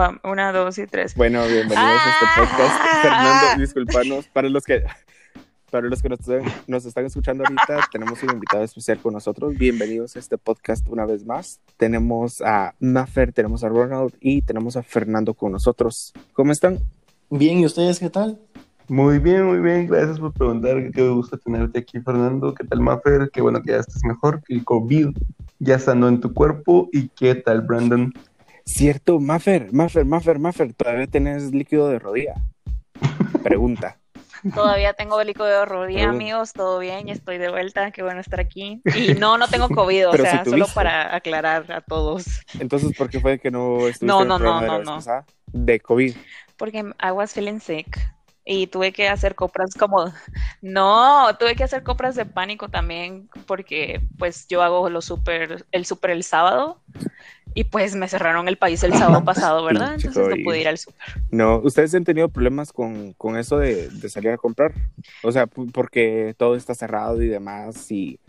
Va, una, dos y tres. Bueno, bienvenidos a este podcast. Ah. Fernando, disculpanos. Para los que, para los que nos, nos están escuchando ahorita, tenemos un invitado especial con nosotros. Bienvenidos a este podcast una vez más. Tenemos a Maffer, tenemos a Ronald y tenemos a Fernando con nosotros. ¿Cómo están? Bien, ¿y ustedes qué tal? Muy bien, muy bien. Gracias por preguntar. Qué gusto tenerte aquí, Fernando. ¿Qué tal, Maffer? Qué bueno que ya estés mejor, que el COVID ya sanó en tu cuerpo. ¿Y qué tal, Brandon? Cierto, Maffer, Maffer, Maffer, Maffer. ¿Todavía tenés líquido de rodilla? Pregunta. Todavía tengo líquido de rodilla, Pregunta. amigos. Todo bien, ya estoy de vuelta. Qué bueno estar aquí. Y no, no tengo COVID, o sea, si solo para aclarar a todos. Entonces, ¿por qué fue que no estuviste No, en el no, no, de no, no. De COVID. Porque I was feeling sick. Y tuve que hacer compras como... No, tuve que hacer compras de pánico también porque pues yo hago lo super, el súper el sábado y pues me cerraron el país el sábado pasado, ¿verdad? Entonces no pude ir al súper. No, ¿ustedes han tenido problemas con, con eso de, de salir a comprar? O sea, porque todo está cerrado y demás y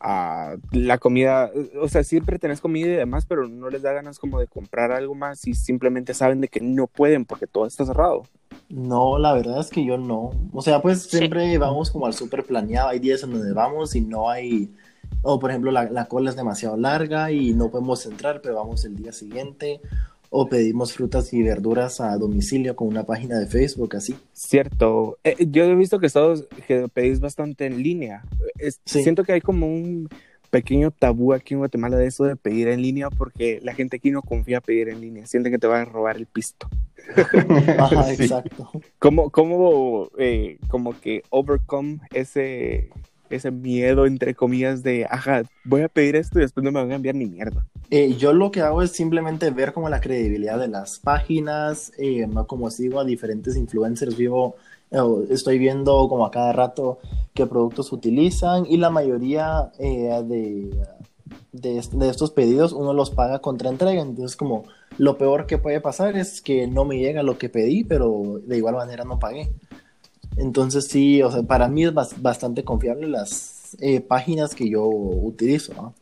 ah, la comida, o sea, siempre tenés comida y demás, pero no les da ganas como de comprar algo más y simplemente saben de que no pueden porque todo está cerrado. No, la verdad es que yo no. O sea, pues Sí. siempre vamos como al súper planeado. Hay días en donde vamos y no hay, o por ejemplo, la, la cola es demasiado larga y no podemos entrar, pero vamos el día siguiente. O pedimos frutas y verduras a domicilio con una página de Facebook, así. Cierto, Eh, yo he visto que, todos, que pedís bastante en línea. Es- Sí. Siento que hay como un pequeño tabú aquí en Guatemala de eso de pedir en línea porque la gente aquí no confía pedir en línea, sienten que te van a robar el pisto. Ajá, Sí. exacto. ¿Cómo, cómo eh, como que overcome ese, ese miedo, entre comillas, de, ajá, voy a pedir esto y después no me van a enviar ni mierda? Eh, yo lo que hago es simplemente ver como la credibilidad de las páginas, eh, como sigo a diferentes influencers, vivo, eh, estoy viendo como a cada rato qué productos utilizan y la mayoría eh, de, de, de estos pedidos uno los paga contra entrega, entonces como lo peor que puede pasar es que no me llega lo que pedí, pero de igual manera no pagué. Entonces sí, o sea, para mí es bas- bastante confiable las eh, páginas que yo utilizo, ¿no?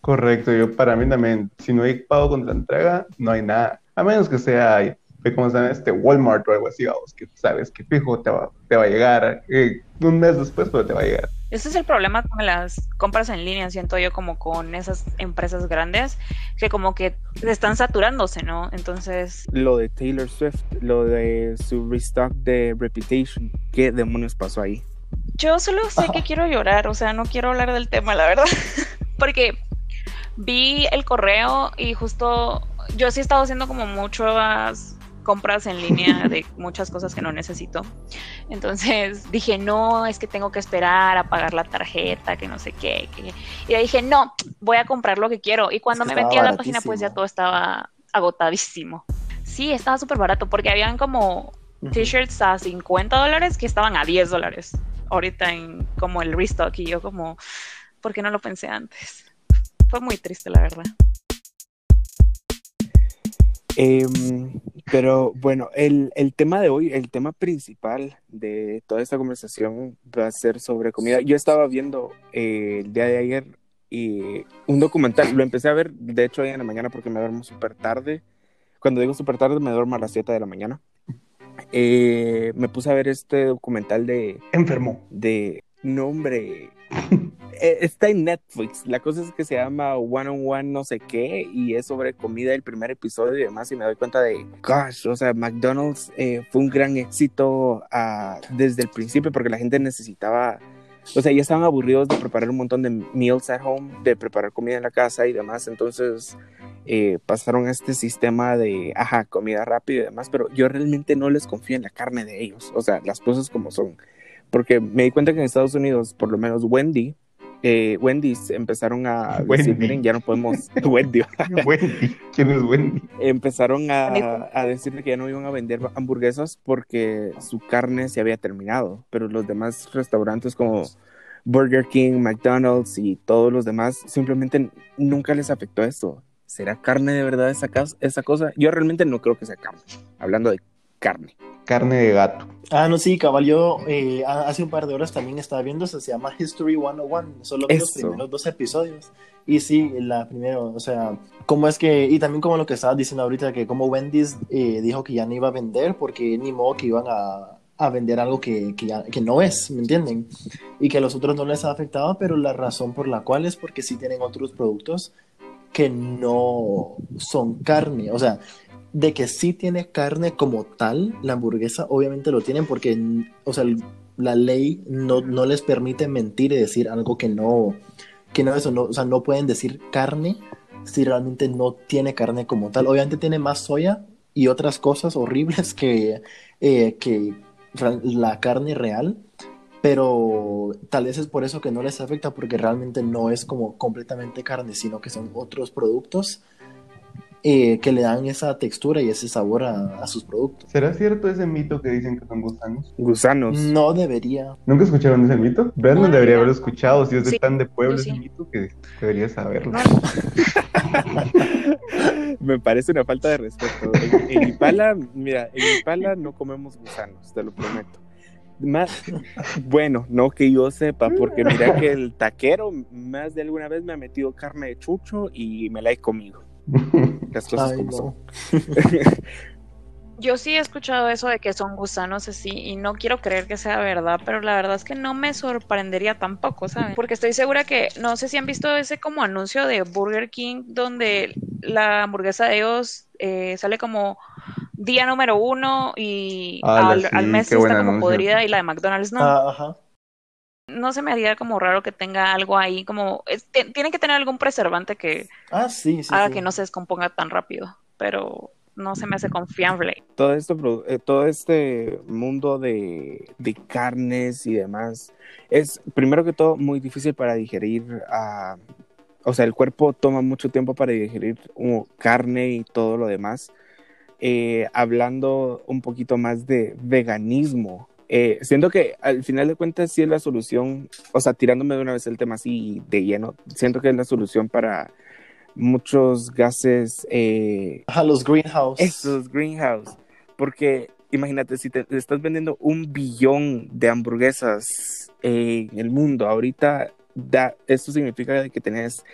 Correcto, yo para mí también, si no hay pago con la entrega, no hay nada. A menos que sea, ve cómo se llama este Walmart o algo así, vamos, que sabes que fijo te va, te va a llegar eh, un mes después, pero te va a llegar. Ese es el problema con las compras en línea, siento yo, como con esas empresas grandes, que como que están saturándose, ¿no? Entonces, Lo de Taylor Swift, lo de su restock de Reputation, ¿qué demonios pasó ahí? yo solo sé que quiero llorar, o sea, no quiero hablar del tema, la verdad, porque vi el correo y justo yo sí he estado haciendo como muchas compras en línea de muchas cosas que no necesito. Entonces dije, no, es que tengo que esperar a pagar la tarjeta, que no sé qué. que-". Y dije, no, voy a comprar lo que quiero. Y cuando Es que me metí a la página, pues ya todo estaba agotadísimo. Sí, estaba súper barato porque habían como t-shirts a 50 dólares que estaban a 10 dólares ahorita en como el restock y yo como, ¿por qué no lo pensé antes? Fue muy triste, la verdad. Em, pero bueno, el, el tema de hoy, el tema principal de toda esta conversación va a ser sobre comida. Yo estaba viendo eh, el día de ayer y un documental, lo empecé a ver, de hecho, hoy en la mañana porque me duermo súper tarde. Cuando digo súper tarde, me duermo a las 7 de la mañana. Eh, me puse a ver este documental de, Enfermo. de nombre. Eh, Está en Netflix. La cosa es que se llama One on One no sé qué y es sobre comida el primer episodio y demás y me doy cuenta de, gosh, o sea, McDonald's eh, fue un gran éxito ah, desde el principio porque la gente necesitaba, o sea, ya estaban aburridos de preparar un montón de meals at home, de preparar comida en la casa y demás, entonces eh, pasaron a este sistema de, ajá, comida rápida y demás, pero yo realmente no les confío en la carne de ellos, o sea, las cosas como son. Porque me di cuenta que en Estados Unidos, por lo menos Wendy, eh, Wendy's empezaron a decir, Wendy. miren, ya no podemos, Wendy, Wendy. ¿Quién es Wendy? empezaron a, a decirle que ya no iban a vender hamburguesas porque su carne se había terminado, pero los demás restaurantes como Burger King, McDonald's y todos los demás simplemente nunca les afectó esto. ¿Será carne de verdad esa, esa cosa? Yo realmente no creo que sea carne, hablando de carne. Carne de gato. Ah, no, sí, cabal, yo eh, hace un par de horas también estaba viendo, se llama History 101, solo vi los primeros dos episodios. Y sí, la primera, o sea, cómo es que, y también como lo que estabas diciendo ahorita, que como Wendy's eh, dijo que ya no iba a vender, porque ni modo que iban a, a vender algo que, que, ya, que no es, ¿me entienden? Y que a los otros no les ha afectado, pero la razón por la cual es porque sí tienen otros productos que no son carne, o sea, de que sí tiene carne como tal, la hamburguesa obviamente lo tienen porque, o sea, la ley no, no les permite mentir y decir algo que no, que no eso, no, o sea, no pueden decir carne si realmente no tiene carne como tal. Obviamente tiene más soya y otras cosas horribles que, eh, que la carne real, pero tal vez es por eso que no les afecta porque realmente no es como completamente carne, sino que son otros productos eh, que le dan esa textura y ese sabor a, a sus productos. ¿Será cierto ese mito que dicen que son gusanos? Gusanos. No debería. ¿Nunca escucharon ese mito? Brandon No, debería no. haberlo escuchado. Si es de Sí, tan de pueblo yo ese sí. mito que debería saberlo. Me parece una falta de respeto. En, en Ipala, mira, en Ipala no comemos gusanos, te lo prometo. Más, bueno, no que yo sepa, porque mira que el taquero más de alguna vez me ha metido carne de chucho y me la he comido. Las cosas Ay, como no. son. Yo sí he escuchado eso de que son gusanos así y no quiero creer que sea verdad, pero la verdad es que no me sorprendería tampoco, ¿saben? Porque estoy segura que, no sé si han visto ese como anuncio de Burger King donde la hamburguesa de ellos eh, sale como día número uno y Ala, al, sí, al mes está como anuncio. podrida y la de McDonald's no. Ah, ajá. No se me haría como raro que tenga algo ahí como... es- ti- tiene que tener algún preservante que Ah, sí, sí. haga sí. que no se descomponga tan rápido, pero no se me hace confiable. todo esto, eh, todo este mundo de, de carnes y demás es primero que todo muy difícil para digerir. ah, o sea, el cuerpo toma mucho tiempo para digerir como carne y todo lo demás. Eh, hablando un poquito más de veganismo, eh, siento que al final de cuentas sí es la solución, o sea, tirándome de una vez el tema así de lleno, siento que es la solución para muchos gases eh, Ajá, los greenhouse. esos greenhouse. Porque imagínate, si te, te estás vendiendo un billón de hamburguesas en el mundo, ahorita da, esto significa que tenés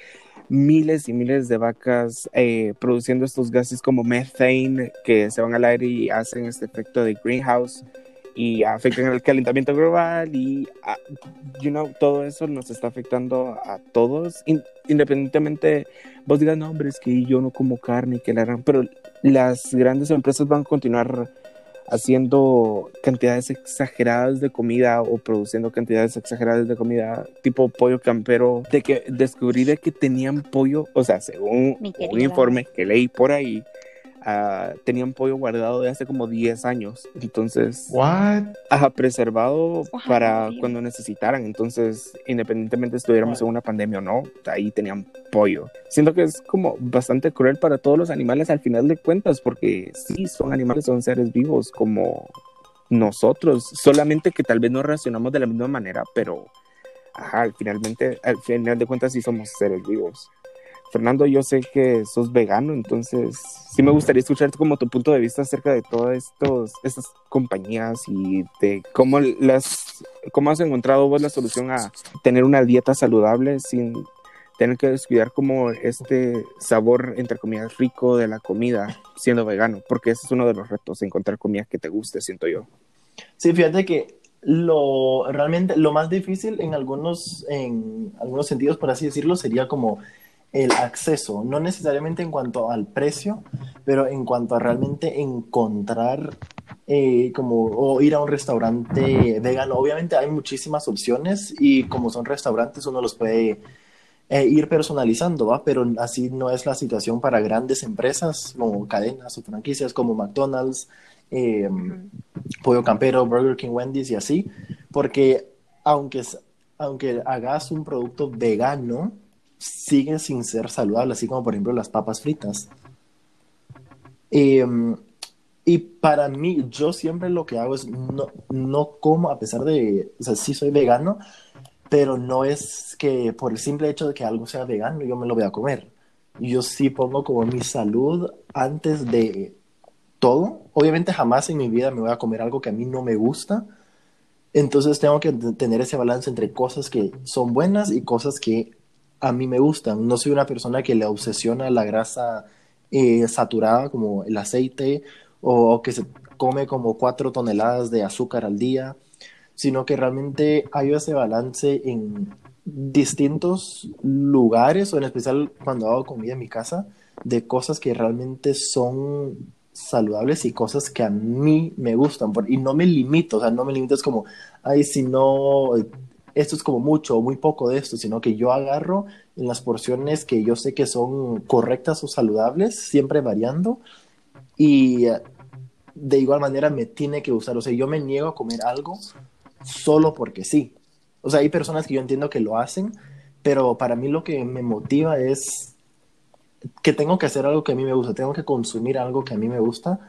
miles y miles de vacas eh, produciendo estos gases como methane que se van al aire y hacen este efecto de greenhouse y afectan el calentamiento global y ah, you know, todo eso nos está afectando a todos in- independientemente vos digas no hombre es que yo no como carne que la gran pero las grandes empresas van a continuar haciendo cantidades exageradas de comida o produciendo cantidades exageradas de comida tipo pollo campero de que descubrí de que tenían pollo o sea según un informe que leí por ahí ah, tenían pollo guardado de hace como 10 años entonces What? ajá, preservado para cuando necesitaran. Entonces, independientemente estuviéramos en una pandemia o no, ahí tenían pollo. Siento que es como bastante cruel para todos los animales al final de cuentas, porque sí, son animales, son seres vivos como nosotros, solamente que tal vez no reaccionamos de la misma manera, pero ajá, al finalmente, al final de cuentas sí somos seres vivos. Fernando, yo sé que sos vegano, entonces sí me gustaría escuchar como tu punto de vista acerca de todas estos, estas compañías y de cómo las, cómo has encontrado vos la solución a tener una dieta saludable sin tener que descuidar como este sabor, entre comillas, rico de la comida siendo vegano, porque ese es uno de los retos, encontrar comida que te guste, siento yo. Sí, fíjate que lo realmente lo más difícil en algunos, en algunos sentidos, por así decirlo, sería como el acceso, no necesariamente en cuanto al precio, pero en cuanto a realmente encontrar eh, como o ir a un restaurante vegano. Obviamente hay muchísimas opciones y como son restaurantes uno los puede eh, ir personalizando, ¿va? Pero así no es la situación para grandes empresas como cadenas o franquicias como McDonald's, eh, Pollo Campero, Burger King, Wendy's y así, porque aunque, aunque hagas un producto vegano, sigue sin ser saludable, así como por ejemplo las papas fritas. Eh, y para mí, yo siempre lo que hago es no, no como, a pesar de, o sea, sí soy vegano, pero no es que por el simple hecho de que algo sea vegano yo me lo voy a comer. Yo sí pongo como mi salud antes de todo. Obviamente jamás en mi vida me voy a comer algo que a mí no me gusta. Entonces tengo que tener ese balance entre cosas que son buenas y cosas que a mí me gustan. No soy una persona que le obsesiona la grasa eh, saturada como el aceite o que se come como cuatro toneladas de azúcar al día, sino que realmente hay ese balance en distintos lugares o en especial cuando hago comida en mi casa de cosas que realmente son saludables y cosas que a mí me gustan. Y no me limito, o sea, no me limito, es como, ay, si no, esto es como mucho o muy poco de esto, sino que yo agarro en las porciones que yo sé que son correctas o saludables, siempre variando. Y de igual manera me tiene que gustar. O sea, yo me niego a comer algo solo porque sí. O sea, hay personas que yo entiendo que lo hacen, pero para mí lo que me motiva es que tengo que hacer algo que a mí me gusta, tengo que consumir algo que a mí me gusta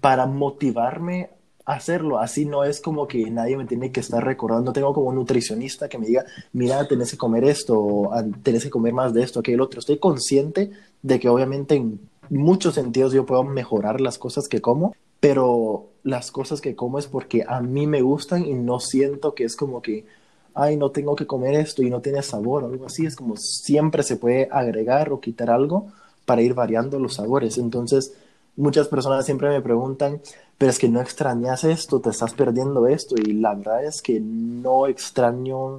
para motivarme hacerlo. Así no es como que nadie me tiene que estar recordando. Tengo como un nutricionista que me diga, mira, tenés que comer esto, tenés que comer más de esto, aquello, otro. Estoy consciente de que obviamente en muchos sentidos yo puedo mejorar las cosas que como, pero las cosas que como es porque a mí me gustan y no siento que es como que ay, no tengo que comer esto y no tiene sabor o algo así. Es como siempre se puede agregar o quitar algo para ir variando los sabores. Entonces, muchas personas siempre me preguntan, pero es que no extrañas esto, te estás perdiendo esto. Y la verdad es que no extraño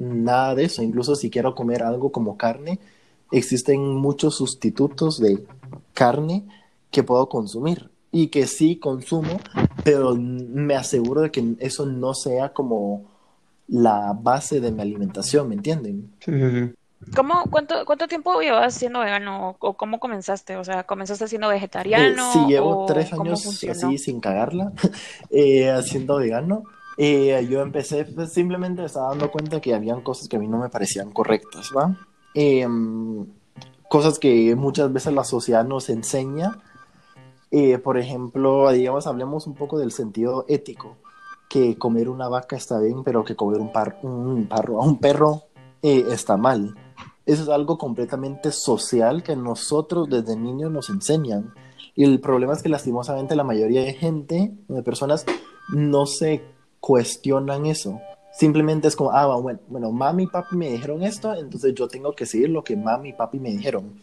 nada de eso. Incluso si quiero comer algo como carne, existen muchos sustitutos de carne que puedo consumir y que sí consumo, pero me aseguro de que eso no sea como la base de mi alimentación, ¿me entienden? Sí. ¿Cómo, cuánto, ¿Cuánto tiempo llevas siendo vegano o cómo comenzaste? O sea, ¿comenzaste siendo vegetariano? Eh, sí, llevo tres años así sin cagarla, eh, haciendo vegano. Eh, yo empecé, pues, simplemente estaba dando cuenta que habían cosas que a mí no me parecían correctas, ¿va? Em, cosas que muchas veces la sociedad nos enseña. por ejemplo, digamos, hablemos un poco del sentido ético que comer una vaca está bien, pero que comer un, par, un, parro, un perro eh, está mal. Eso es algo completamente social que nosotros desde niños nos enseñan. Y el problema es que lastimosamente la mayoría de gente, de personas, no se cuestionan eso. Simplemente es como, ah, bueno, bueno, mami y papi me dijeron esto, entonces yo tengo que seguir lo que mami y papi me dijeron.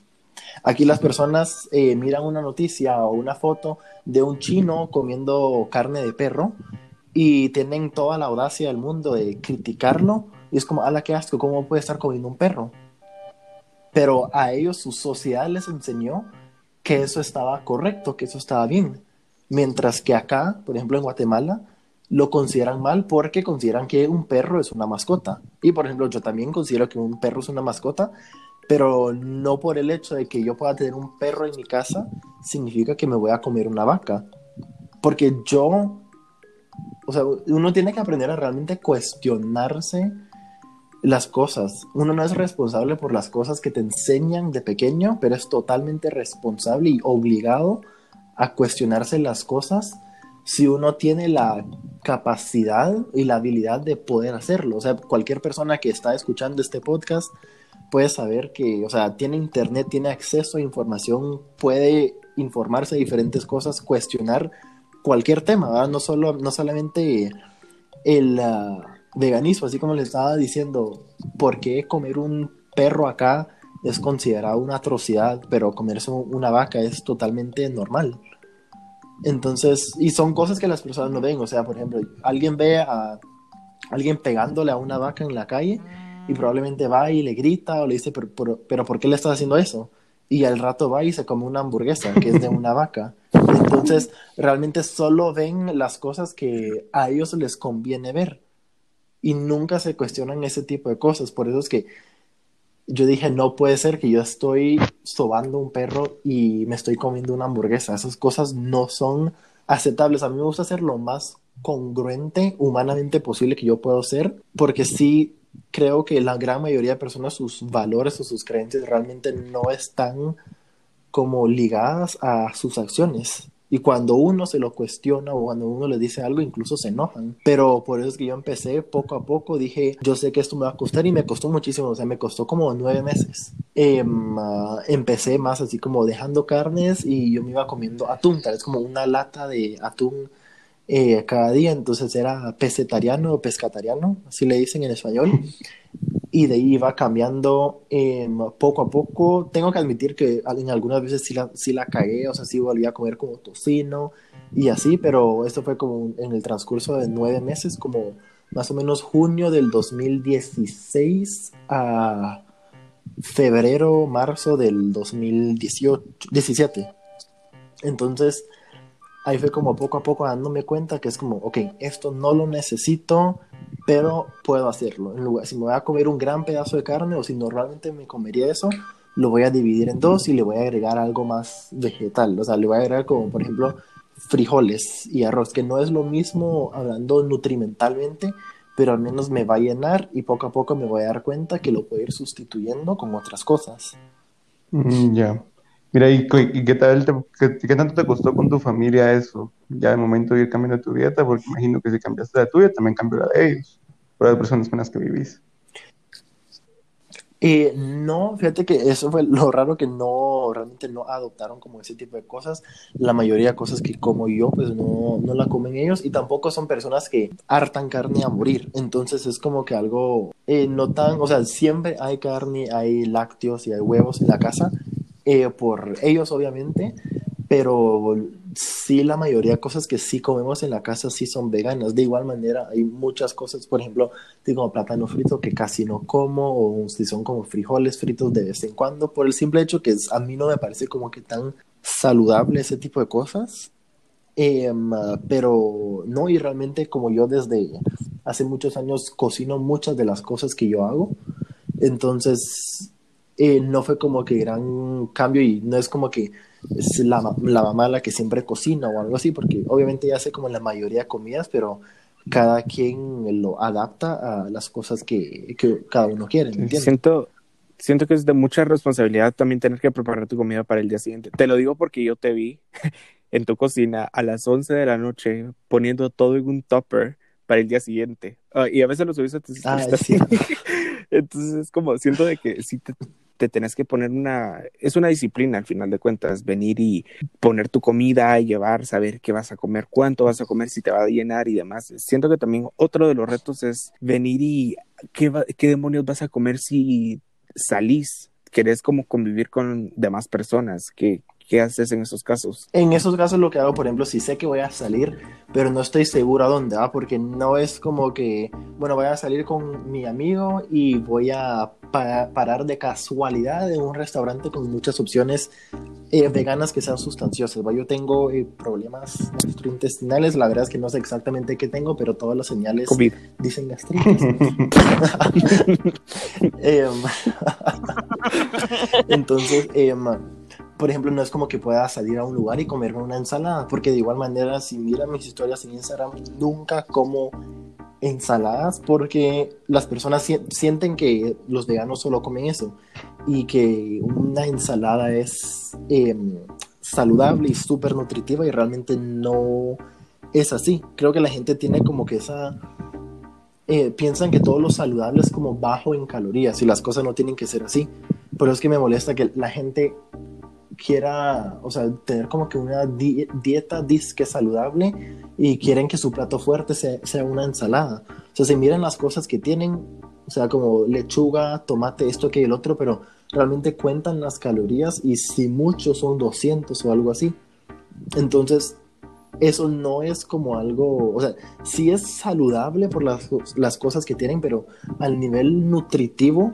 Aquí las personas eh, miran una noticia o una foto de un chino comiendo carne de perro y tienen toda la audacia del mundo de criticarlo y es como, ala, qué asco, ¿cómo puede estar comiendo un perro? Pero a ellos su sociedad les enseñó que eso estaba correcto, que eso estaba bien. Mientras que acá, por ejemplo en Guatemala, lo consideran mal porque consideran que un perro es una mascota. Y por ejemplo, yo también considero que un perro es una mascota, pero no por el hecho de que yo pueda tener un perro en mi casa, significa que me voy a comer una vaca. Porque yo o sea, uno tiene que aprender a realmente cuestionarse las cosas. Uno no es responsable por las cosas que te enseñan de pequeño, pero es totalmente responsable y obligado a cuestionarse las cosas si uno tiene la capacidad y la habilidad de poder hacerlo. O sea, cualquier persona que está escuchando este podcast puede saber que, o sea, tiene internet, tiene acceso a información, puede informarse de diferentes cosas, cuestionar cualquier tema, No, solo, no solamente el uh, veganismo, así como le estaba diciendo, ¿por qué comer un perro acá es considerado una atrocidad, pero comerse una vaca es totalmente normal? Entonces, y son cosas que las personas no ven, o sea, por ejemplo, alguien ve a alguien pegándole a una vaca en la calle y probablemente va y le grita o le dice, pero, pero, pero ¿por qué le estás haciendo eso? y al rato va y se come una hamburguesa que es de una vaca. Entonces, realmente solo ven las cosas que a ellos les conviene ver y nunca se cuestionan ese tipo de cosas. Por eso es que yo dije, no puede ser que yo estoy sobando un perro y me estoy comiendo una hamburguesa. Esas cosas no son aceptables. A mí me gusta ser lo más congruente humanamente posible que yo puedo ser, porque sí creo que la gran mayoría de personas, sus valores o sus creencias realmente no están como ligadas a sus acciones. Y cuando uno se lo cuestiona o cuando uno le dice algo, incluso se enojan. Pero por eso es que yo empecé poco a poco, dije, yo sé que esto me va a costar y me costó muchísimo, o sea, me costó como nueve meses. Ah, empecé más así como dejando carnes y yo me iba comiendo atún, tal vez como una lata de atún eh, cada día, entonces era pesetariano o pescatariano, así le dicen en español y de ahí iba cambiando em, poco a poco. Tengo que admitir que en algunas veces sí la, sí la cagué, o sea, sí volví a comer como tocino y así, pero esto fue como en el transcurso de nueve meses, como más o menos junio del 2016 a febrero, marzo del 2018, 17. Entonces, ahí fue como poco a poco dándome cuenta que es como, ok, esto no lo necesito, pero puedo hacerlo. En lugar, si me voy a comer un gran pedazo de carne o si normalmente me comería eso, lo voy a dividir en dos y le voy a agregar algo más vegetal. O sea, le voy a agregar como, por ejemplo, frijoles y arroz, que no es lo mismo hablando nutrimentalmente, pero al menos me va a llenar y poco a poco me voy a dar cuenta que lo puedo ir sustituyendo con otras cosas. Mm, ya. Mira, ¿y, qué tal, qué, tanto te costó con tu familia eso? Ya de momento de ir cambiando tu dieta, porque imagino que si cambiaste la tuya, también cambió la de ellos, por las personas con las que vivís. Eh, no, fíjate que eso fue lo raro que no, realmente no adoptaron como ese tipo de cosas. La mayoría de cosas que como yo, pues no, no la comen ellos y tampoco son personas que hartan carne a morir. Entonces es como que algo eh, no tan, o sea, siempre hay carne, hay lácteos y hay huevos en la casa, eh, por ellos obviamente, pero sí la mayoría de cosas que sí comemos en la casa sí son veganas. De igual manera hay muchas cosas, por ejemplo, digo plátano frito que casi no como o si son como frijoles fritos de vez en cuando, por el simple hecho que a mí no me parece como que tan saludable ese tipo de cosas. Em, pero no, y realmente como yo desde hace muchos años cocino muchas de las cosas que yo hago, entonces eh, no fue como que gran cambio y no es como que es la, la, mamá la que siempre cocina o algo así, porque obviamente ya hace como la mayoría de comidas, pero cada quien lo adapta a las cosas que, que cada uno quiere. Siento, siento que es de mucha responsabilidad también tener que preparar tu comida para el día siguiente. Te lo digo porque yo te vi en tu cocina a las 11 de la noche poniendo todo en un topper para el día siguiente. Ah, y a veces lo subiste a tus ah, Entonces es como, siento de que sí te, te tenés que poner una, es una disciplina al final de cuentas, venir y poner tu comida, llevar, saber qué vas a comer, cuánto vas a comer, si te va a llenar y demás. Siento que también otro de los retos es venir y qué, qué demonios vas a comer si salís, querés como convivir con demás personas, que ¿Qué haces en esos casos? En esos casos lo que hago, por ejemplo, si sé que voy a salir, pero no estoy seguro a dónde va, porque no es como que, bueno, voy a salir con mi amigo y voy a parar de casualidad en un restaurante con muchas opciones eh, veganas que sean sustanciosas. Yo tengo eh, problemas gastrointestinales, la verdad es que no sé exactamente qué tengo, pero todas las señales dicen gastritis. Em, entonces, eh, por ejemplo, no es como que pueda salir a un lugar y comerme una ensalada, porque de igual manera, si mira mis historias en Instagram, nunca como ensaladas porque las personas sienten que los veganos solo comen eso y que una ensalada es em, saludable y súper nutritiva y realmente no es así. Creo que la gente tiene como que esa... Eh, piensan que todo lo saludable es como bajo en calorías y las cosas no tienen que ser así. Pero es que me molesta que la gente quiera, o sea, tener como que una dieta disque saludable y quieren que su plato fuerte sea, una ensalada. O sea, se miran las cosas que tienen, o sea, como lechuga, tomate, esto, que el otro, pero realmente cuentan las calorías y si muchos son 200 o algo así. Entonces, eso no es como algo, o sea, sí es saludable por las, las cosas que tienen, pero al nivel nutritivo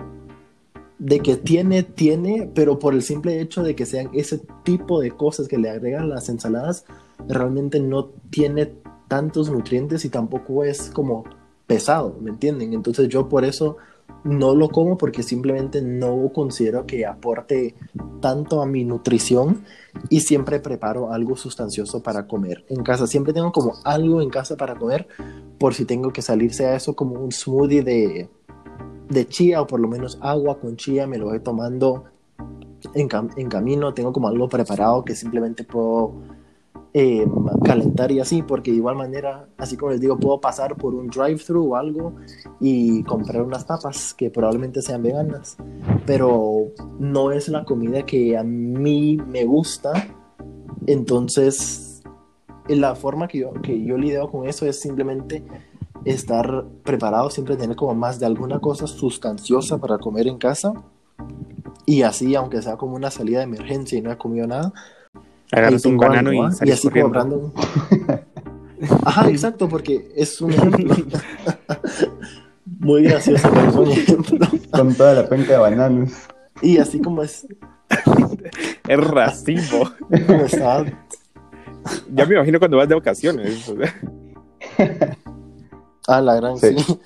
de que tiene, tiene, pero por el simple hecho de que sean ese tipo de cosas que le agregan las ensaladas, realmente no tiene tantos nutrientes y tampoco es como pesado, ¿me entienden? Entonces yo por eso no lo como porque simplemente no considero que aporte tanto a mi nutrición y siempre preparo algo sustancioso para comer en casa. Siempre tengo como algo en casa para comer por si tengo que salirse a eso como un smoothie de de chía o por lo menos agua con chía me lo voy tomando en, camino, tengo como algo preparado que simplemente puedo eh, calentar y así, porque de igual manera, así como les digo, puedo pasar por un drive-thru o algo y comprar unas papas que probablemente sean veganas, pero no es la comida que a mí me gusta, entonces la forma que yo, que yo lidio con eso es simplemente estar preparado, siempre tener como más de alguna cosa sustanciosa para comer en casa y así, aunque sea como una salida de emergencia y no he comido nada, Agarras un banano algo, y sales así corriendo. cobrando. Ajá, exacto, porque es un ejemplo. Muy gracioso, pero es un ejemplo. Con toda la penca de bananos. Y así como es, Es racimo. como estaba, Ya me imagino cuando vas de vacaciones. ah, la gran Sí. sí.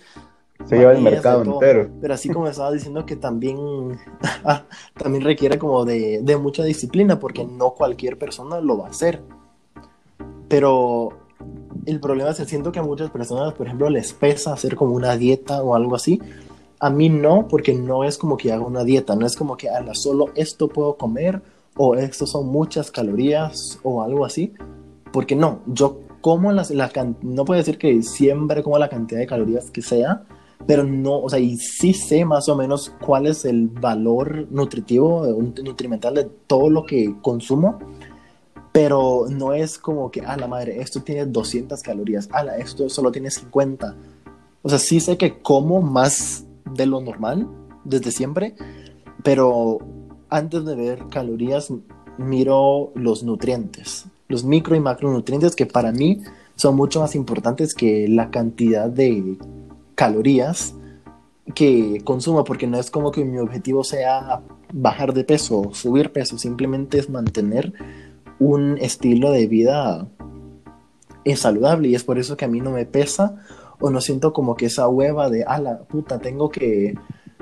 Se lleva el mercado entero. Pero así como estaba diciendo que también, ah, también requiere como de, de mucha disciplina, porque no cualquier persona lo va a hacer. Pero el problema es que siento que a muchas personas, por ejemplo, les pesa hacer como una dieta o algo así. A mí no, porque no es como que haga una dieta, no es como que ala, solo esto puedo comer o esto son muchas calorías o algo así. Porque no, yo como las, la, no puedo decir que siempre como la cantidad de calorías que sea, pero no, o sea, y sí sé más o menos cuál es el valor nutritivo, eh, nutrimental de todo lo que consumo, pero no es como que, a la madre, esto tiene 200 calorías, a la, esto solo tiene 50. O sea, sí sé que como más de lo normal desde siempre, pero antes de ver calorías, miro los nutrientes, los micro y macronutrientes que para mí son mucho más importantes que la cantidad de calorías que consumo, porque no es como que mi objetivo sea bajar de peso o subir peso, simplemente es mantener un estilo de vida eh, saludable y es por eso que a mí no me pesa o no siento como que esa hueva de, a la puta, tengo que,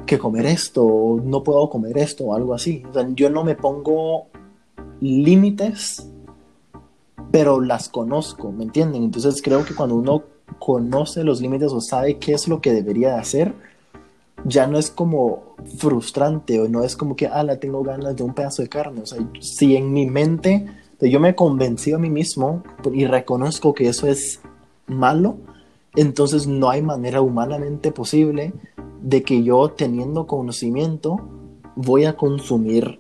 que comer esto, no puedo comer esto o algo así. O yo no me pongo límites, pero las conozco, ¿me entienden? Entonces creo que cuando uno conoce los límites o sabe qué es lo que debería de hacer, ya no es como frustrante o no es como que, ah, la tengo ganas de un pedazo de carne. O sea, si en mi mente yo me convencí a mí mismo y reconozco que eso es malo, entonces no hay manera humanamente posible de que yo teniendo conocimiento voy a consumir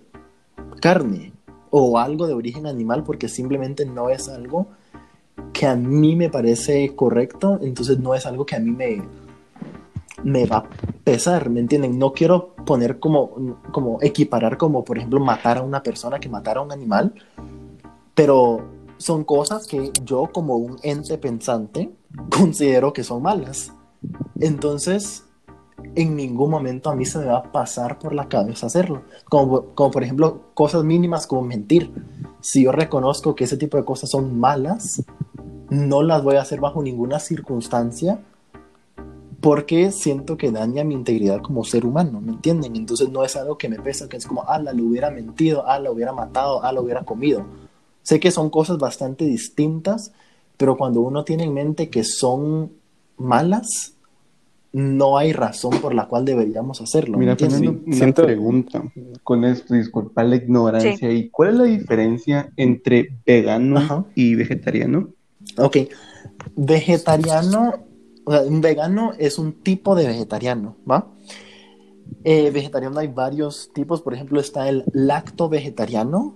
carne o algo de origen animal porque simplemente no es algo que a mí me parece correcto, entonces no es algo que a mí me, me va a pesar, ¿me entienden? No quiero poner como, como equiparar como, por ejemplo, matar a una persona que matara a un animal, pero son cosas que yo como un ente pensante considero que son malas. Entonces, en ningún momento a mí se me va a pasar por la cabeza hacerlo. Como, como por ejemplo, cosas mínimas como mentir. Si yo reconozco que ese tipo de cosas son malas, no las voy a hacer bajo ninguna circunstancia porque siento que daña mi integridad como ser humano, ¿me entienden? Entonces no es algo que me pesa, que es como, ah, la le hubiera mentido, ah, la hubiera matado, ah, la hubiera comido. Sé que son cosas bastante distintas, pero cuando uno tiene en mente que son malas, no hay razón por la cual deberíamos hacerlo. Mira. Fernando, una Siento- pregunta con esto, disculpa la ignorancia. ¿Y cuál es la diferencia entre vegano Ajá. y vegetariano? Ok, vegetariano, o sea, un vegano es un tipo de vegetariano, ¿va? Eh, vegetariano hay varios tipos, por ejemplo está el lacto vegetariano,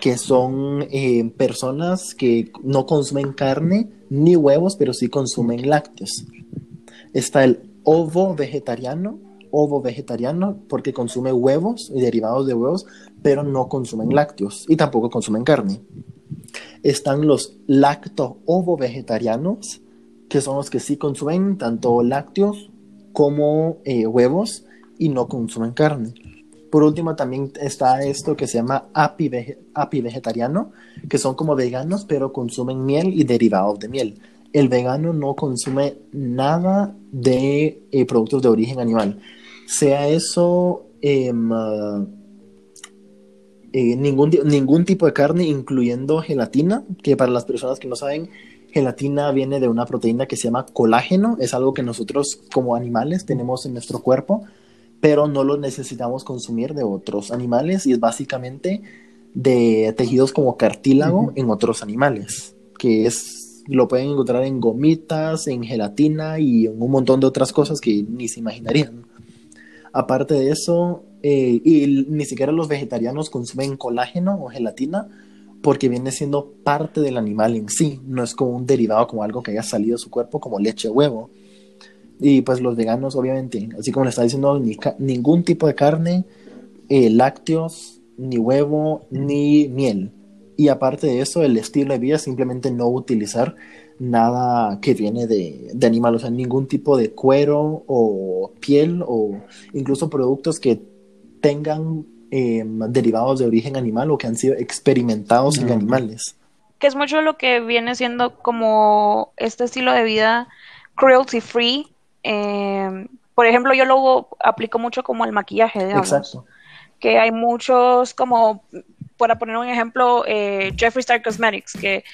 que son eh, personas que no consumen carne ni huevos, pero sí consumen lácteos. Está el ovo vegetariano, ovo vegetariano porque consume huevos y derivados de huevos, pero no consumen lácteos y tampoco consumen carne están los lacto-ovo vegetarianos, que son los que sí consumen tanto lácteos como eh, huevos y no consumen carne. Por último, también está esto que se llama api, api vegetariano, que son como veganos, pero consumen miel y derivados de miel. El vegano no consume nada de eh, productos de origen animal, sea eso em, ah, eh, ningún, ningún tipo de carne, incluyendo gelatina, que para las personas que no saben, gelatina viene de una proteína que se llama colágeno, es algo que nosotros como animales tenemos en nuestro cuerpo, pero no lo necesitamos consumir de otros animales. Y es básicamente de tejidos como cartílago en otros animales, que es lo pueden encontrar en gomitas, en gelatina y en un montón de otras cosas que ni se imaginarían. Aparte de eso, eh, ni siquiera los vegetarianos consumen colágeno o gelatina porque viene siendo parte del animal en sí, no es como un derivado, como algo que haya salido de su cuerpo, como leche o huevo. Y pues los veganos, obviamente, así como le está diciendo, ni ningún tipo de carne, eh, lácteos, ni huevo, ni miel. Y aparte de eso, el estilo de vida es simplemente no utilizar nada que viene de, de animal, o sea, ningún tipo de cuero o piel o incluso productos que tengan em, derivados de origen animal o que han sido experimentados en animales. Que es mucho lo que viene siendo como este estilo de vida cruelty free. Em, por ejemplo, yo lo aplico mucho como el maquillaje, digamos. Exacto. Que hay muchos como para poner un ejemplo, eh, Jeffree Star Cosmetics, que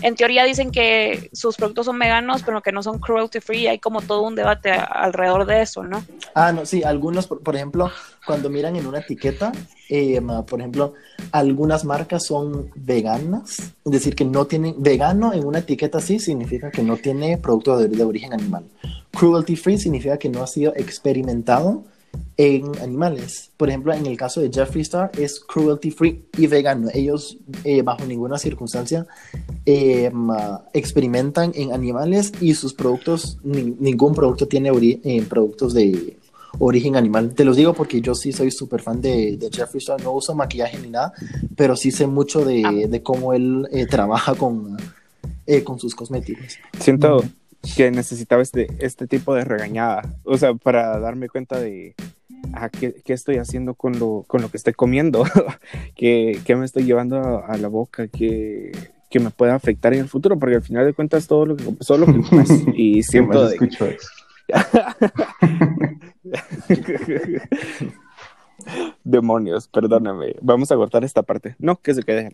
en teoría dicen que sus productos son veganos, pero que no son cruelty free. Hay como todo un debate alrededor de eso, ¿no? Ah, no, sí, algunos, por, ejemplo, cuando miran en una etiqueta, eh, por ejemplo, algunas marcas son veganas, es decir, que no tienen, vegano en una etiqueta así significa que no tiene producto de, de origen animal. Cruelty free significa que no ha sido experimentado en animales. Por ejemplo, en el caso de Jeffree Star es cruelty free y vegano. Ellos eh, bajo ninguna circunstancia eh, experimentan en animales y sus productos, ningún producto tiene eh, productos de origen animal. Te los digo porque yo sí soy súper fan de, de, Jeffree Star. No uso maquillaje ni nada, pero sí sé mucho de, ah. de cómo él trabaja con, con sus cosméticos. Siento que necesitaba este, este tipo de regañada, o sea, para darme cuenta de ah, ¿qué, ¿qué, estoy haciendo con lo, con lo que estoy comiendo, ¿Qué, ¿Qué, me estoy llevando a, la boca, ¿Qué, que me puede afectar en el futuro, porque al final de cuentas todo lo que, solo lo que comes y siento de... Escucho eso. Demonios, perdóname. Vamos a cortar esta parte. No, que se quede.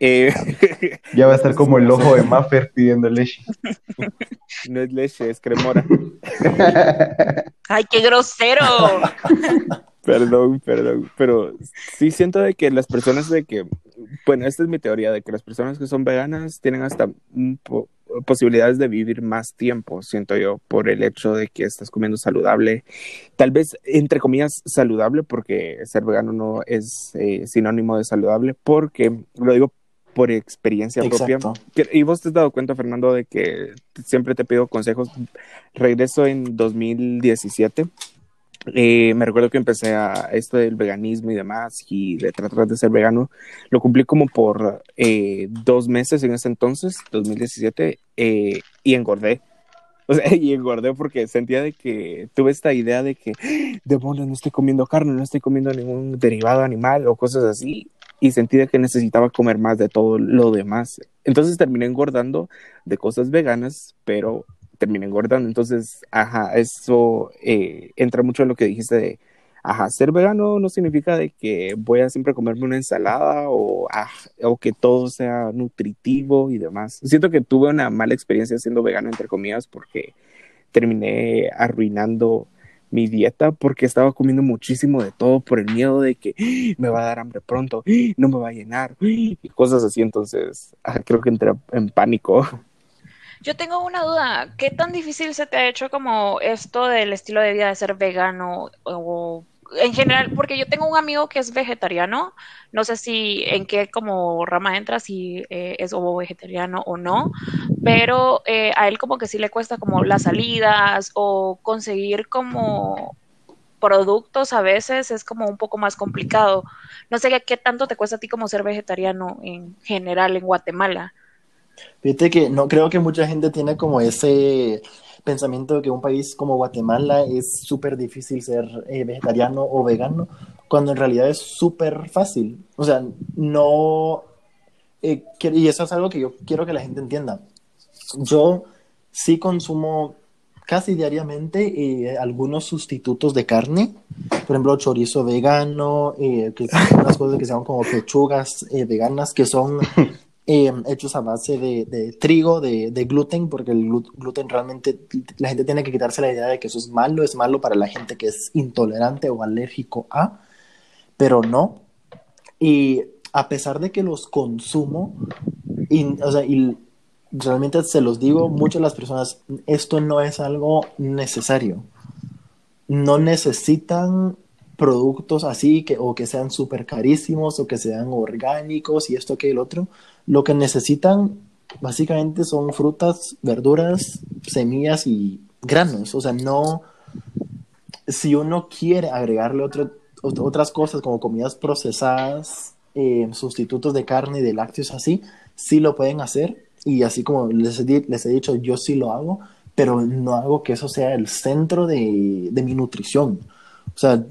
Eh, ya va a estar como el ojo de Maffer pidiendo leche. No es leche, es cremora. ¡Ay, qué grosero! Perdón, perdón. Pero sí siento de que las personas de que, bueno, esta es mi teoría, de que las personas que son veganas tienen hasta un po posibilidades de vivir más tiempo, siento yo, por el hecho de que estás comiendo saludable. Tal vez, entre comillas, saludable, porque ser vegano no es eh, sinónimo de saludable, porque lo digo por experiencia propia. Y vos te has dado cuenta, Fernando, de que siempre te pido consejos. Regreso en 2017 eh, me recuerdo que empecé a esto del veganismo y demás y de tratar de ser vegano. Lo cumplí como por eh, dos meses en ese entonces, 2017, eh, y engordé. O sea, y engordé porque sentía de que tuve esta idea de que, demonios, no estoy comiendo carne, no estoy comiendo ningún derivado animal o cosas así. Y sentí de que necesitaba comer más de todo lo demás. Entonces terminé engordando de cosas veganas, pero termina engordando. Entonces, ajá, eso eh, entra mucho en lo que dijiste de, ajá, ser vegano no significa de que voy a siempre comerme una ensalada o, o que todo sea nutritivo y demás. Siento que tuve una mala experiencia siendo vegano, entre comillas, porque terminé arruinando mi dieta porque estaba comiendo muchísimo de todo por el miedo de que ¡Ah! me va a dar hambre pronto, ¡Ah! no me va a llenar y cosas así. Entonces, creo que entré en pánico. Yo tengo una duda, ¿qué tan difícil se te ha hecho como esto del estilo de vida de ser vegano o en general, porque yo tengo un amigo que es vegetariano, no sé si en qué como rama entra, si eh, es vegetariano o no, pero eh, a él como que sí le cuesta como las salidas o conseguir como productos a veces es como un poco más complicado. No sé qué tanto te cuesta a ti como ser vegetariano en general en Guatemala. Fíjate que no creo que mucha gente tiene como ese pensamiento de que un país como Guatemala es súper difícil ser eh, vegetariano o vegano, cuando en realidad es súper fácil. O sea, no... Eh, y eso es algo que yo quiero que la gente entienda. Yo sí consumo casi diariamente eh, algunos sustitutos de carne, por ejemplo, chorizo vegano, que son unas cosas que se llaman como pechugas veganas, que son Em, hechos a base de, trigo, de, gluten, porque el gluten realmente, la gente tiene que quitarse la idea de que eso es malo, es malo para la gente que es intolerante o alérgico a, pero no. Y a pesar de que los consumo, y, o sea, y realmente se los digo, muchas de las personas, esto no es algo necesario. No necesitan productos así que, o que sean súper carísimos o que sean orgánicos y esto que el otro. Lo que necesitan básicamente son frutas, verduras, semillas y granos. O sea, no, si uno quiere agregarle otro, otras cosas como comidas procesadas, eh, sustitutos de carne y de lácteos así, sí lo pueden hacer. Y así como les he, les he dicho, yo sí lo hago, pero no hago que eso sea el centro de, de mi nutrición. O sea,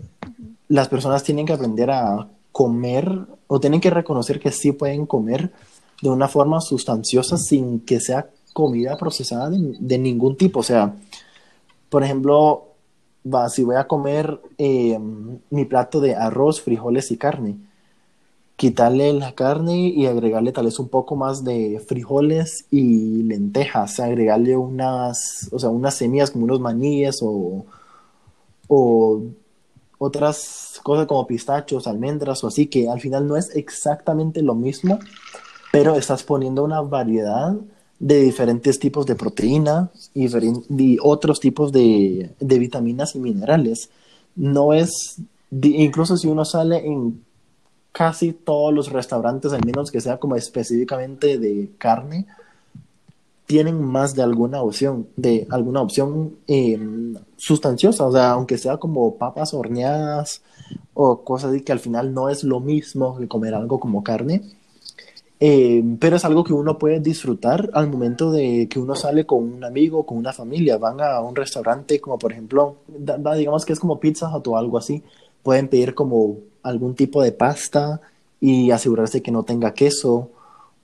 las personas tienen que aprender a comer o tienen que reconocer que sí pueden comer de una forma sustanciosa sin que sea comida procesada de, ningún tipo. O sea, por ejemplo, va, si voy a comer eh, mi plato de arroz, frijoles y carne, quitarle la carne y agregarle tal vez un poco más de frijoles y lentejas, agregarle unas, o sea, unas semillas como unos maníes o, o otras cosas como pistachos, almendras o así, que al final no es exactamente lo mismo, pero estás poniendo una variedad de diferentes tipos de proteína y, otros tipos de, de, vitaminas y minerales. No es, incluso si uno sale en casi todos los restaurantes, al menos que sea como específicamente de carne, tienen más de alguna opción, de alguna opción em, sustanciosa, o sea, aunque sea como papas horneadas o cosas así que al final no es lo mismo que comer algo como carne, em, pero es algo que uno puede disfrutar al momento de que uno sale con un amigo, con una familia, van a un restaurante como por ejemplo, digamos que es como Pizza Hut o algo así, pueden pedir como algún tipo de pasta y asegurarse que no tenga queso.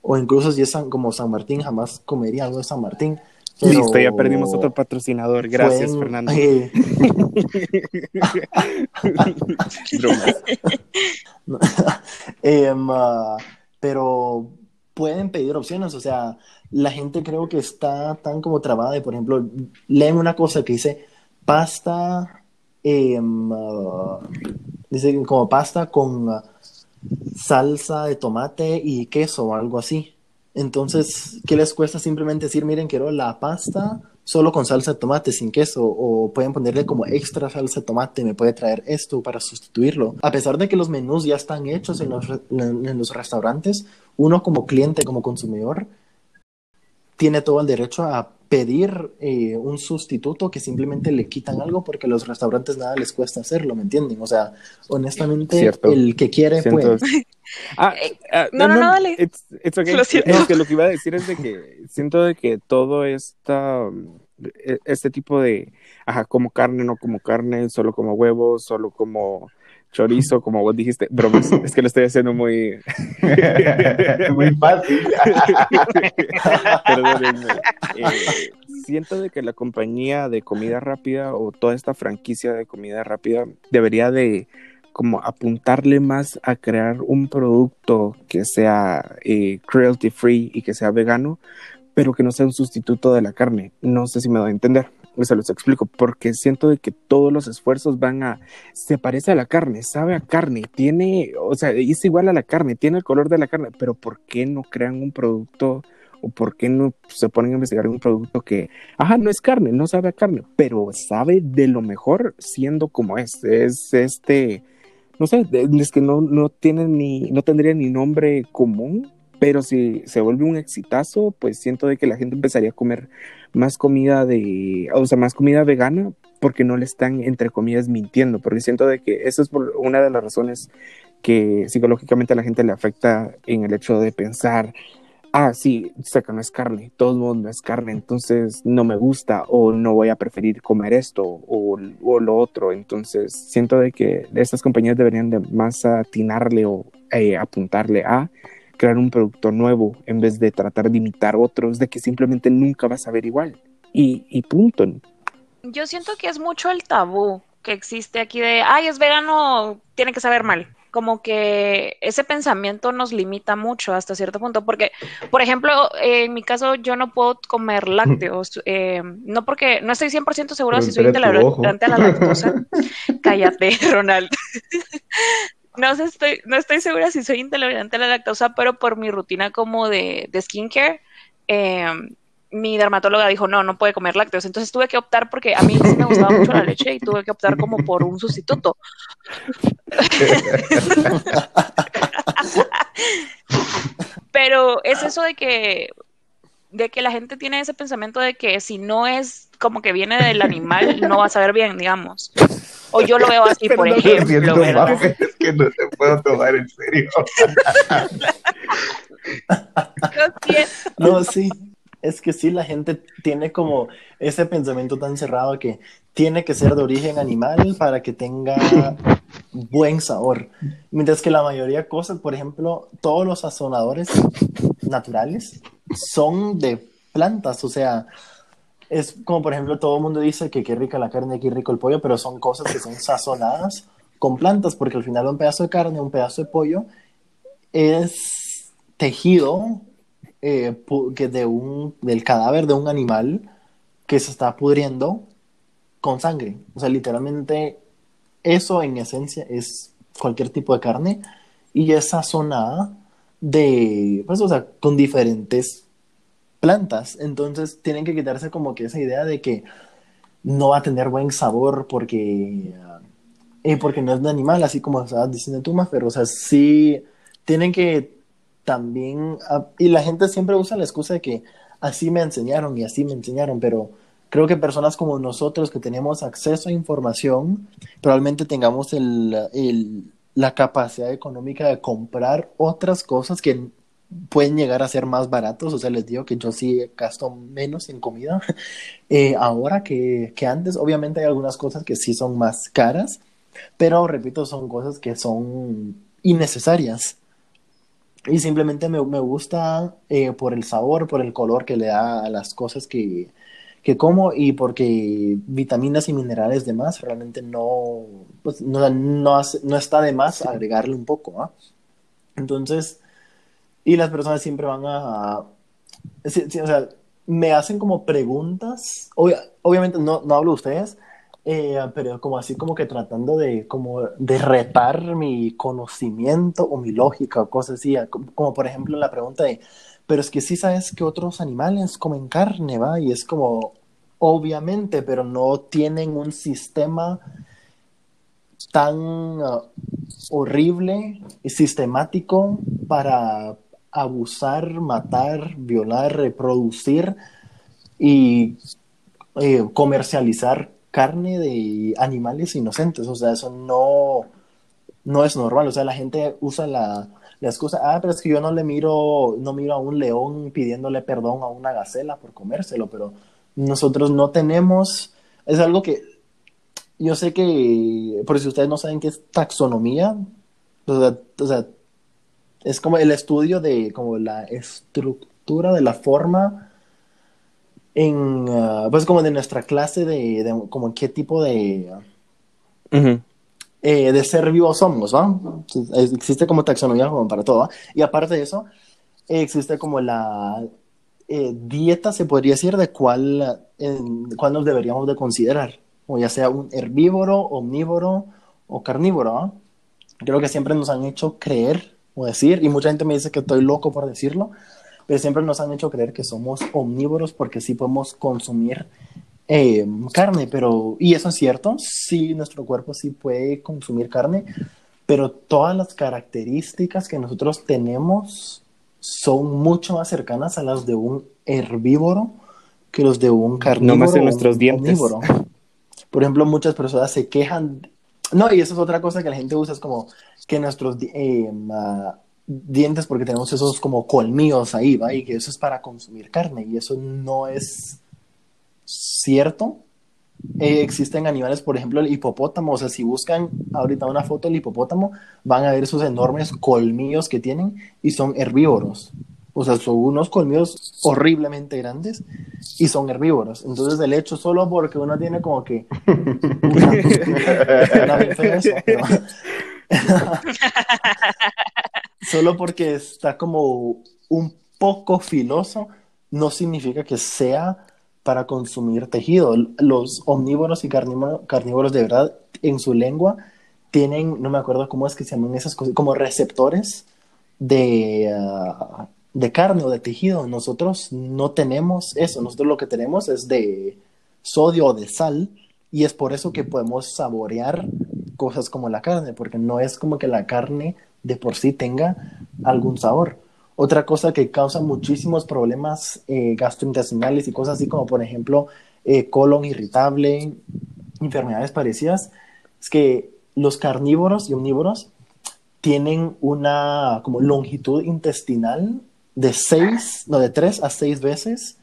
O incluso si es como San Martín, jamás comería algo de San Martín. Listo, ya perdimos otro patrocinador. Gracias, Fernando. Eh, ah, pero pueden pedir opciones, o sea, la gente creo que está tan como trabada de, por ejemplo, leen una cosa que dice pasta Em, ah, dice como pasta con salsa de tomate y queso o algo así. Entonces, ¿qué les cuesta simplemente decir, miren, quiero la pasta solo con salsa de tomate, sin queso? O pueden ponerle como extra salsa de tomate, me puede traer esto para sustituirlo. A pesar de que los menús ya están hechos en los, en los restaurantes, uno como cliente, como consumidor, tiene todo el derecho a pedir eh, un sustituto que simplemente le quitan algo porque los restaurantes nada les cuesta hacerlo, ¿me entienden? O sea, honestamente, el que quiere puede. Ah, eh, ah, no, no, no, dale. Lo siento. que lo que iba a decir es de que siento de que todo esta, e, este tipo de, ajá, como carne, no como carne, solo como huevos, solo como chorizo, como vos dijiste, bromas, es que lo estoy haciendo muy... muy fácil. Perdónenme. Eh, siento de que la compañía de comida rápida o toda esta franquicia de comida rápida debería de como apuntarle más a crear un producto que sea eh, cruelty free y que sea vegano, pero que no sea un sustituto de la carne. No sé si me doy a entender se los explico, porque siento de que todos los esfuerzos van a, se parece a la carne, sabe a carne, tiene, o sea, es igual a la carne, tiene el color de la carne, pero ¿por qué no crean un producto o por qué no se ponen a investigar un producto que, ajá, no es carne, no sabe a carne, pero sabe de lo mejor siendo como es, es este, no sé, es que no, no tienen ni, no tendría ni nombre común, pero si se vuelve un exitazo, pues siento de que la gente empezaría a comer más comida de, o sea, más comida vegana porque no le están, entre comillas, mintiendo, porque siento de que eso es por una de las razones que psicológicamente a la gente le afecta en el hecho de pensar, ah, sí, sé que no es carne, todo el mundo es carne, entonces no me gusta o no voy a preferir comer esto o, o lo otro, entonces siento de que estas compañías deberían de más atinarle o eh, apuntarle a crear un producto nuevo en vez de tratar de imitar otros, de que simplemente nunca vas a ver igual. Y, y punto. Yo siento que es mucho el tabú que existe aquí de, ay, es vegano, tiene que saber mal. Como que ese pensamiento nos limita mucho hasta cierto punto, porque, por ejemplo, en mi caso yo no puedo comer lácteos, eh, no porque, no estoy 100% segura si soy intolerante a la lactosa. Cállate, Ronald. no, estoy, no estoy segura si soy intolerante a la lactosa, pero por mi rutina como de, de skincare, eh, mi dermatóloga dijo, no, no puede comer lácteos. Entonces tuve que optar porque a mí sí me gustaba mucho la leche y tuve que optar como por un sustituto. Pero es eso de que de que la gente tiene ese pensamiento de que si no es como que viene del animal, no va a saber bien, digamos. O yo lo veo así, por ejemplo. es que no te puedo tomar en serio. no, sí. Es que sí, la gente tiene como ese pensamiento tan cerrado que tiene que ser de origen animal para que tenga buen sabor. Mientras que la mayoría de cosas, por ejemplo, todos los sazonadores naturales son de plantas, o sea, es como por ejemplo todo el mundo dice que qué rica la carne, qué rico el pollo, pero son cosas que son sazonadas con plantas, porque al final un pedazo de carne, un pedazo de pollo es tejido eh, que de un, del cadáver de un animal que se está pudriendo con sangre. O sea, literalmente eso en esencia es cualquier tipo de carne y es sazonada de, pues, o sea, con diferentes plantas. Entonces tienen que quitarse como que esa idea de que no va a tener buen sabor porque, eh, porque no es de animal, así como estabas diciendo tú, pero o sea, sí tienen que también, ah, y la gente siempre usa la excusa de que así me enseñaron y así me enseñaron, pero creo que personas como nosotros que tenemos acceso a información, probablemente tengamos el, la capacidad económica de comprar otras cosas que pueden llegar a ser más baratos, o sea, les digo que yo sí gasto menos en comida eh, ahora que, que antes, obviamente hay algunas cosas que sí son más caras, pero repito, son cosas que son innecesarias. Y simplemente me, me gusta eh, por el sabor, por el color que le da a las cosas que, que como y porque vitaminas y minerales demás realmente no, pues, no, no, no, está de más agregarle un poco. ¿ah? Entonces, y las personas siempre van a... o sea, me hacen como preguntas, obviamente no, no hablo de ustedes, eh, pero como así como que tratando de como de retar mi conocimiento o mi lógica o cosas así, como, por ejemplo la pregunta de, pero es que sí sabes que otros animales comen carne, ¿va? Y es como, obviamente, pero no tienen un sistema tan uh, horrible y sistemático para abusar, matar, violar, reproducir y eh, comercializar carne de animales inocentes. O sea, eso no, no es normal. O sea, la gente usa la, excusa, ah, pero es que yo no le miro, no miro a un león pidiéndole perdón a una gacela por comérselo, pero nosotros no tenemos, es algo que yo sé que, por si ustedes no saben qué es taxonomía, o sea, es como el estudio de como la estructura de la forma en, ah, pues como de nuestra clase de, como qué tipo de, eh, de ser vivo somos, ¿no? Existe como taxonomía como para todo, Y aparte de eso, existe como la eh, dieta, se podría decir, de cuál, cuál nos deberíamos de considerar, o ya sea un herbívoro, omnívoro o carnívoro, Creo que siempre nos han hecho creer o decir, y mucha gente me dice que estoy loco por decirlo, pero siempre nos han hecho creer que somos omnívoros porque sí podemos consumir eh, carne, pero, y eso es cierto, sí, nuestro cuerpo sí puede consumir carne, pero todas las características que nosotros tenemos son mucho más cercanas a las de un herbívoro que los de un carnívoro. No más en nuestros dientes. Por ejemplo, muchas personas se quejan. No, y eso es otra cosa que la gente usa, es como que nuestros eh, dientes porque tenemos esos como colmillos ahí, ¿va? Y que eso es para consumir carne y eso no es cierto. Eh, existen animales, por ejemplo, el hipopótamo, o sea, si buscan ahorita una foto del hipopótamo, van a ver esos enormes colmillos que tienen y son herbívoros. O sea, son unos colmillos horriblemente grandes y son herbívoros. Entonces, el hecho solo porque uno tiene como que... Solo porque está como un poco filoso, no significa que sea para consumir tejido. Los omnívoros y carnívoros, de verdad, en su lengua, tienen, no me acuerdo cómo es que se llaman esas cosas, como receptores de, ah, de carne o de tejido. Nosotros no tenemos eso, nosotros lo que tenemos es de sodio o de sal y es por eso que podemos saborear cosas como la carne, porque no es como que la carne de por sí tenga algún sabor. Otra cosa que causa muchísimos problemas eh, gastrointestinales y cosas así como por ejemplo eh, colon irritable, enfermedades parecidas, es que los carnívoros y omnívoros tienen una como longitud intestinal de seis, no, de tres a seis veces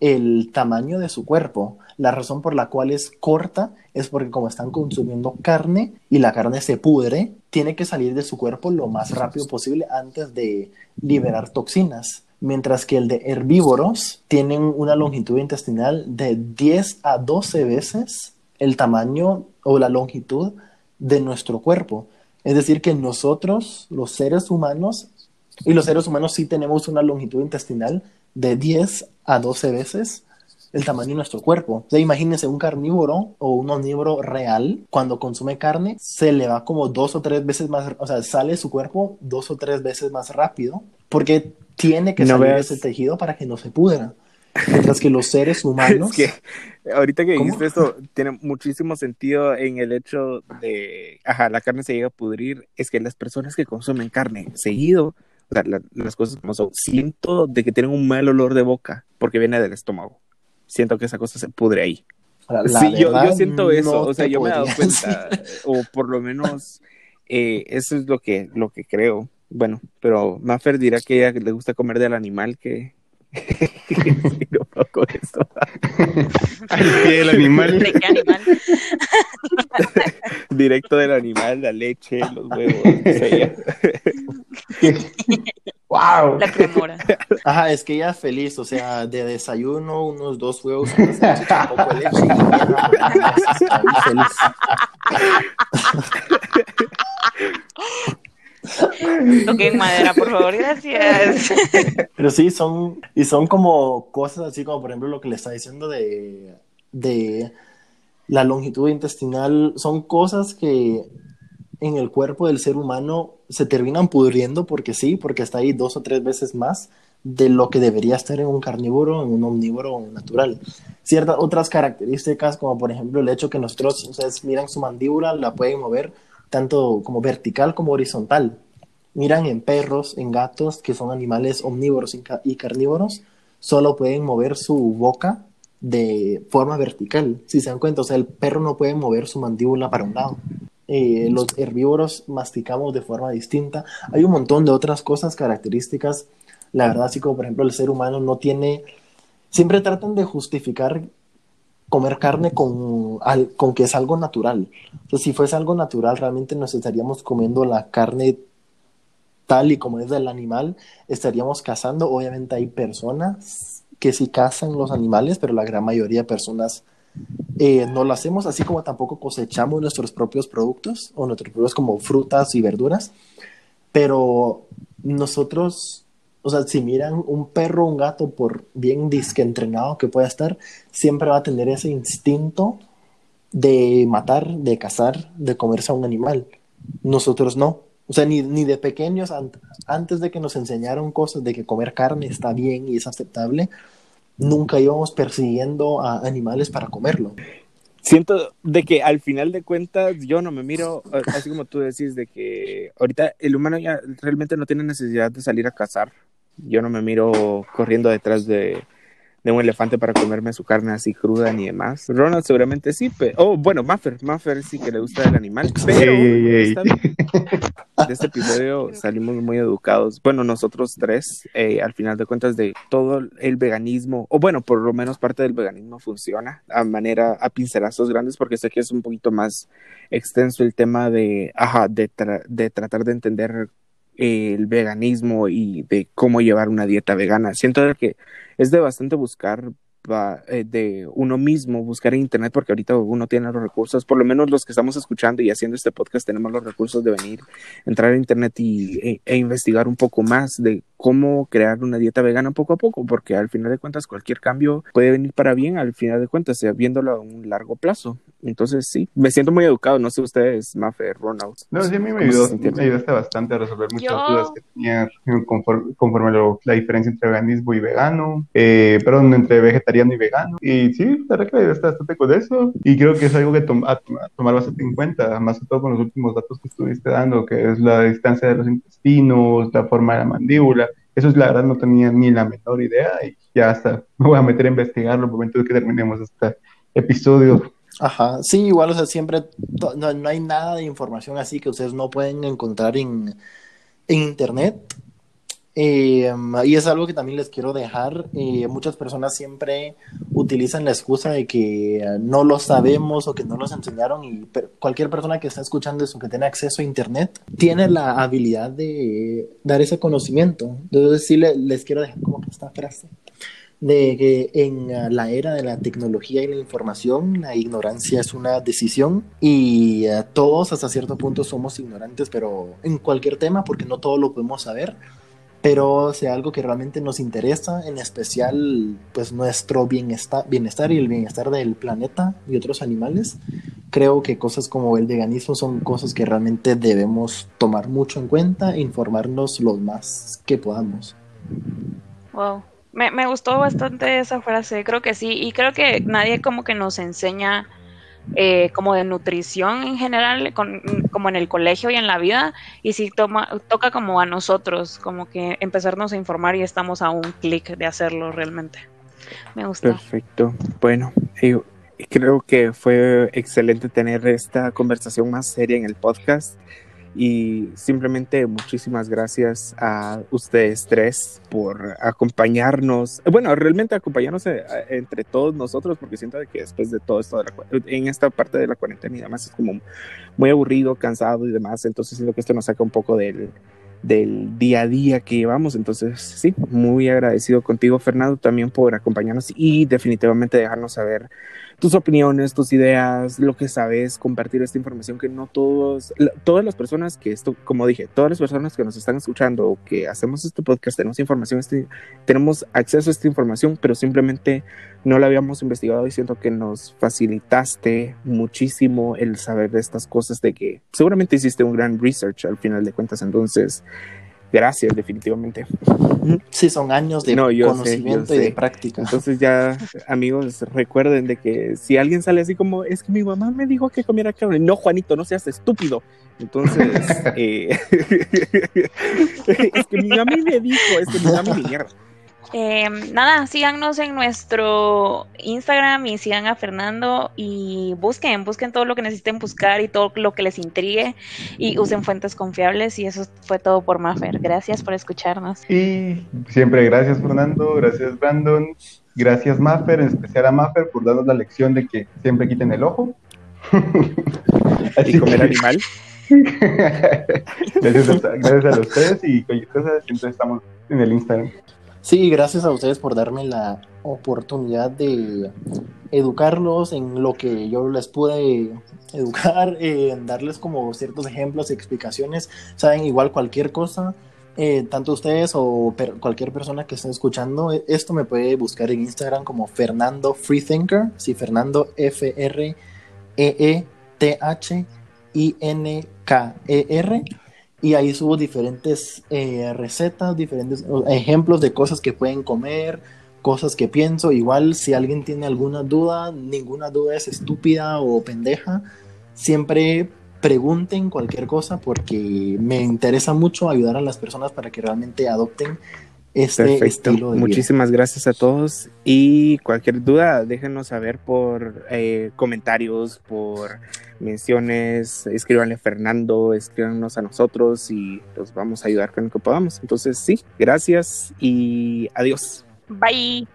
el tamaño de su cuerpo. La razón por la cual es corta es porque como están consumiendo carne y la carne se pudre, tiene que salir de su cuerpo lo más rápido posible antes de liberar toxinas. Mientras que el de herbívoros tienen una longitud intestinal de 10 a 12 veces el tamaño o la longitud de nuestro cuerpo. Es decir, que nosotros, los seres humanos, y los seres humanos sí tenemos una longitud intestinal de 10 a 12 veces el tamaño de nuestro cuerpo. O sea, imagínense un carnívoro o un omnívoro real, cuando consume carne, se le va como dos o tres veces más, o sea, sale su cuerpo dos o tres veces más rápido, porque tiene que salir ese tejido para que no se pudra. Mientras que los seres humanos. que ahorita que dijiste esto, tiene muchísimo sentido en el hecho de, ajá, la carne se llega a pudrir. Es que las personas que consumen carne seguido, o sea, las cosas como son, siento de que tienen un mal olor de boca porque viene del estómago siento que esa cosa se pudre ahí. sí, yo, yo, siento eso, o sea, yo me he dado cuenta, o por lo menos eh, eso es lo que, lo que creo. Bueno, pero Maffer dirá que ella le gusta comer del animal que... no del animal. ¿De qué animal? Directo del animal, la leche, los huevos. ¡Wow! La cremora. Ajá, es que ella es feliz, o sea, de desayuno, unos dos huevos, una salchicha, un poco de leche y feliz. Toquen madera, por favor, gracias. Pero sí, son, y son como cosas así como, por ejemplo, lo que le está diciendo de, de la longitud intestinal, son cosas que en el cuerpo del ser humano se terminan pudriendo porque sí, porque está ahí dos o tres veces más de lo que debería estar en un carnívoro, en un omnívoro natural. Ciertas otras características, como por ejemplo el hecho que nosotros, ustedes miran su mandíbula, la pueden mover tanto como vertical como horizontal. Miran en perros, en gatos, que son animales omnívoros y carnívoros, solo pueden mover su boca de forma vertical. Si se dan cuenta, o sea, el perro no puede mover su mandíbula para un lado. Eh, los herbívoros masticamos de forma distinta. Hay un montón de otras cosas, características. La verdad, así como por ejemplo el ser humano no tiene, siempre tratan de justificar comer carne con, con que es algo natural. Entonces, si fuese algo natural, realmente nos estaríamos comiendo la carne tal y como es del animal, estaríamos cazando. Obviamente hay personas que sí cazan los animales, pero la gran mayoría de personas eh, no lo hacemos, así como tampoco cosechamos nuestros propios productos o nuestros productos como frutas y verduras, pero nosotros, o sea, si miran un perro o un gato, por bien disque entrenado que pueda estar, siempre va a tener ese instinto de matar, de cazar, de comerse a un animal. Nosotros no. O sea, ni, ni de pequeños, antes de que nos enseñaron cosas de que comer carne está bien y es aceptable, nunca íbamos persiguiendo a animales para comerlo. Siento de que al final de cuentas yo no me miro, así como tú decís, de que ahorita el humano ya realmente no tiene necesidad de salir a cazar. Yo no me miro corriendo detrás de, de un elefante para comerme su carne así cruda ni demás. Ronald seguramente sí, pero... Oh, bueno, Maffer, Maffer sí que le gusta el animal, pero de este episodio salimos muy educados. Bueno, nosotros tres, eh, al final de cuentas, de todo el veganismo, o bueno, por lo menos parte del veganismo funciona a manera, a pincelazos grandes, porque sé que es un poquito más extenso el tema de, ajá, de, de tratar de entender el veganismo y de cómo llevar una dieta vegana. Siento que es de bastante buscar eh, de uno mismo, buscar en internet, porque ahorita uno tiene los recursos, por lo menos los que estamos escuchando y haciendo este podcast tenemos los recursos de venir, entrar a internet y, e, e, investigar un poco más de cómo crear una dieta vegana poco a poco, porque al final de cuentas cualquier cambio puede venir para bien, al final de cuentas, viéndolo a un largo plazo. Entonces, sí, me siento muy educado. No sé ustedes, Mafe, Ronald. No, sí, a mí me, ayudó, me ayudaste bastante a resolver muchas dudas que tenía conforme, conforme lo, la diferencia entre veganismo y vegano, eh, perdón, entre vegetariano y vegano. Y sí, la verdad que me ayudaste bastante con eso. Y creo que es algo que a, tomar bastante en cuenta, más que todo con los últimos datos que estuviste dando, que es la distancia de los intestinos, la forma de la mandíbula. Eso es la verdad, no tenía ni la menor idea y ya hasta me voy a meter a investigarlo el momento de que terminemos este episodio. Ajá, sí, igual, o sea, siempre no, no, hay nada de información así que ustedes no pueden encontrar en, en internet. Eh, y es algo que también les quiero dejar. Eh, muchas personas siempre utilizan la excusa de que no lo sabemos o que no nos enseñaron y cualquier persona que está escuchando eso, que tiene acceso a Internet, tiene la habilidad de dar ese conocimiento. Entonces sí les quiero dejar como que esta frase de que en la era de la tecnología y la información la ignorancia es una decisión y eh, todos hasta cierto punto somos ignorantes, pero en cualquier tema porque no todo lo podemos saber pero sea algo que realmente nos interesa, en especial pues nuestro bienestar, bienestar y el bienestar del planeta y otros animales, creo que cosas como el veganismo son cosas que realmente debemos tomar mucho en cuenta e informarnos lo más que podamos. Wow. Me, me gustó bastante esa frase, creo que sí, y creo que nadie como que nos enseña eh, como de nutrición en general, como en el colegio y en la vida, y sí toma, toca como a nosotros, como que empezarnos a informar y estamos a un clic de hacerlo realmente. Me gusta. Perfecto. Bueno, eh, creo que fue excelente tener esta conversación más seria en el podcast. Y simplemente muchísimas gracias a ustedes tres por acompañarnos. Bueno, realmente acompañarnos eh, entre todos nosotros, porque siento que después de todo esto, en esta parte de la cuarentena y demás, es como muy aburrido, cansado y demás. Entonces siento que esto nos saca un poco del, del día a día que llevamos. Entonces, sí, muy agradecido contigo, Fernando, también por acompañarnos y definitivamente dejarnos saber tus opiniones, tus ideas, lo que sabes, compartir esta información que no todos, todas las personas que esto, como dije, todas las personas que nos están escuchando o que hacemos este podcast, tenemos información, este, tenemos acceso a esta información, pero simplemente no la habíamos investigado y siento que nos facilitaste muchísimo el saber de estas cosas, de que seguramente hiciste un gran research al final de cuentas, entonces Gracias, definitivamente. Sí, son años de conocimiento y de práctica. Entonces ya, amigos, recuerden de que si alguien sale así como, es que mi mamá me dijo que comiera carne, no, Juanito, no seas estúpido. Entonces, eh, es que mi mamá me dijo, es que mi mamá me mierda. Eh, nada, síganos en nuestro Instagram y sigan a Fernando y busquen, busquen todo lo que necesiten buscar y todo lo que les intrigue y usen fuentes confiables y eso fue todo por Maffer. Gracias por escucharnos. Y siempre gracias Fernando, gracias Brandon, gracias Maffer, en especial a Maffer por darnos la lección de que siempre quiten el ojo. Así comer animal. gracias, a, gracias a ustedes y cualquier cosa siempre estamos en el Instagram. Sí, gracias a ustedes por darme la oportunidad de educarlos en lo que yo les pude educar, en darles como ciertos ejemplos y explicaciones. Saben, igual cualquier cosa, eh, tanto ustedes o cualquier persona que esté escuchando, e, esto me puede buscar en Instagram como Fernando Freethinker, sí, Fernando F-R-E-E-T-H-I-N-K-E-R y ahí subo diferentes eh, recetas, diferentes ejemplos de cosas que pueden comer, cosas que pienso. Igual si alguien tiene alguna duda, ninguna duda es estúpida o pendeja. Siempre pregunten cualquier cosa porque me interesa mucho ayudar a las personas para que realmente adopten este estilo de Muchísimas gracias a todos y cualquier duda déjenos saber por eh, comentarios, por menciones, escríbanle a Fernando, escríbanos a nosotros y los vamos a ayudar con lo que podamos. Entonces sí, gracias y adiós. Bye.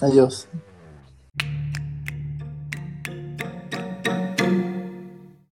Adiós.